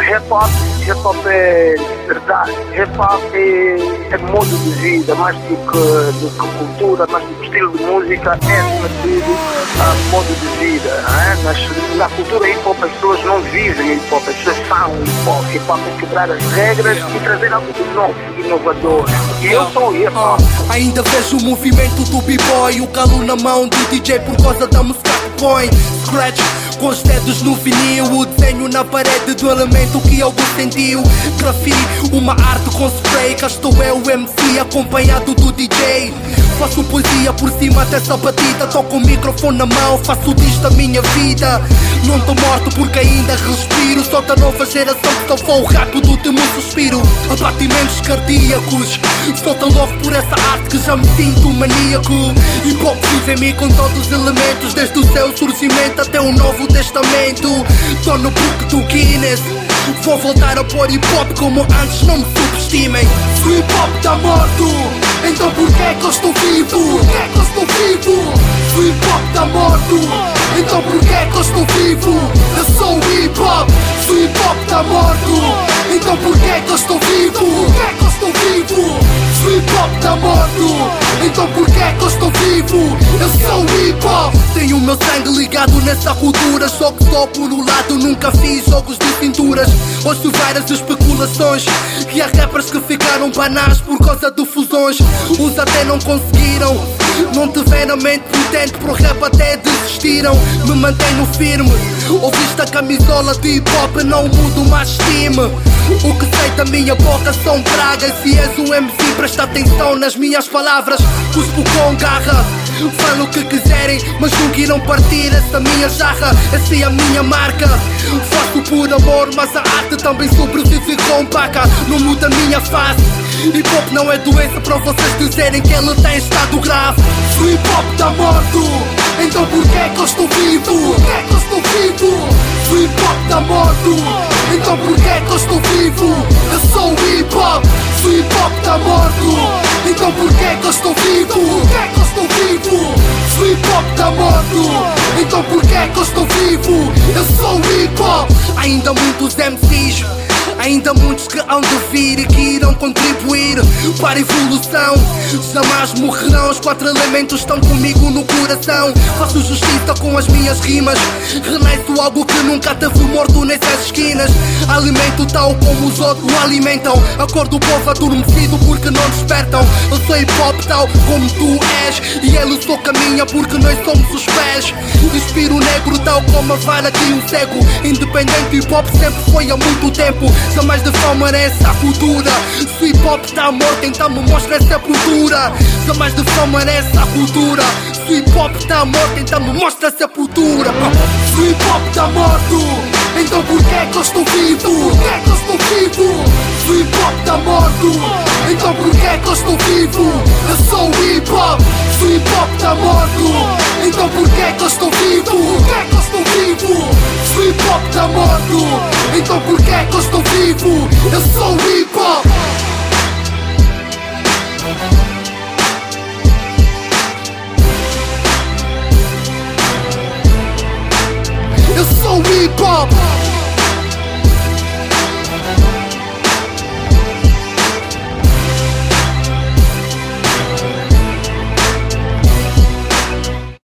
hip hop, hip hop é verdade, hip hop é, é modo de vida, mais do que, do que cultura, mais do que estilo de música, é acima uh, modo de vida. É? Nas, na cultura hip hop as pessoas não vivem hip hop, as pessoas são hip hop. Hip hop é quebrar as regras e trazer algo de novo, inovador. E eu sou hip hop. Ah, ainda vejo o movimento do b-boy, o calo na mão do DJ por causa da música que põe. Scratch com os dedos no vinil, o desenho na parede do elemento que algo sentiu. Grafite, uma arte com spray, cá estou eu, o MC, acompanhado do DJ. Faço poesia por cima dessa batida, toco o microfone na mão, faço disto a minha vida. Não tô morto porque ainda respiro, sou da nova geração que salvou o rap do último suspiro. Abatimentos cardíacos, sou tão louco por essa arte que já me sinto maníaco. Hip hop vive em mim com todos os elementos, desde o seu surgimento até o Novo Testamento. Tô no book do Guinness. Vou voltar a pôr hip hop como antes, não me subestimem. Se o hip hop tá morto, tá morto, então porquê é que eu estou vivo? Eu sou hip hop. Tenho o meu sangue ligado nessa cultura, só que só por um lado nunca fiz jogos de cinturas. Ouço várias especulações que há rappers que ficaram banais por causa de fusões. Uns até não conseguiram. Não tiveram mente potente pro rap até desistiram. Me mantenho firme. Ouviste a camisola de hip hop, não mudo mais time. O que sei da minha boca são pragas. Se és um MC, presta atenção nas minhas palavras. Cuspo com garra. Falo o que quiserem, mas nunca irão partir essa minha jarra. Essa é a minha marca. Faço por amor, mas a arte também sobrevive com paca. Não muda a minha face. Hip hop não é doença para vocês dizerem que ele tem estado grave. Se o hip hop tá morto, então porquê é que eu estou vivo? Porquê é que eu estou o hip hop tá morto, então porquê é que eu estou vivo? Porquê é que eu estou vivo? Se o hip hop tá morto, então porquê é que eu estou vivo? Eu sou o hip hop. Ainda muitos MCs. Ainda muitos que hão de vir e que irão contribuir para a evolução. Jamais morrerão, os quatro elementos estão comigo no coração. Faço justiça com as minhas rimas. Renasço algo que nunca teve morto nessas esquinas. Alimento tal como os outros o alimentam. Acordo o povo adormecido porque não despertam. Eu sou hip hop tal como tu és. E ele só caminha porque nós somos os pés. Inspiro negro tal como a vara de um cego. Independente hip hop sempre foi há muito tempo. Jamais de fama essa cultura. Se o hip hop tá morto, então me mostra essa cultura. Jamais de fama essa cultura. Se o hip hop tá morto, então me mostra essa cultura. Se o hip hop tá morto, então porquê é que eu estou vivo? Porquê é que eu estou vivo? Se o hip hop tá morto, então porquê é que eu estou vivo? Eu sou o hip hop. Se o hip hop tá morto, então porquê é que eu estou vivo? Porquê é que eu estou vivo? Se o hip hop tá morto, então por que é que eu estou vivo? Eu sou hip hop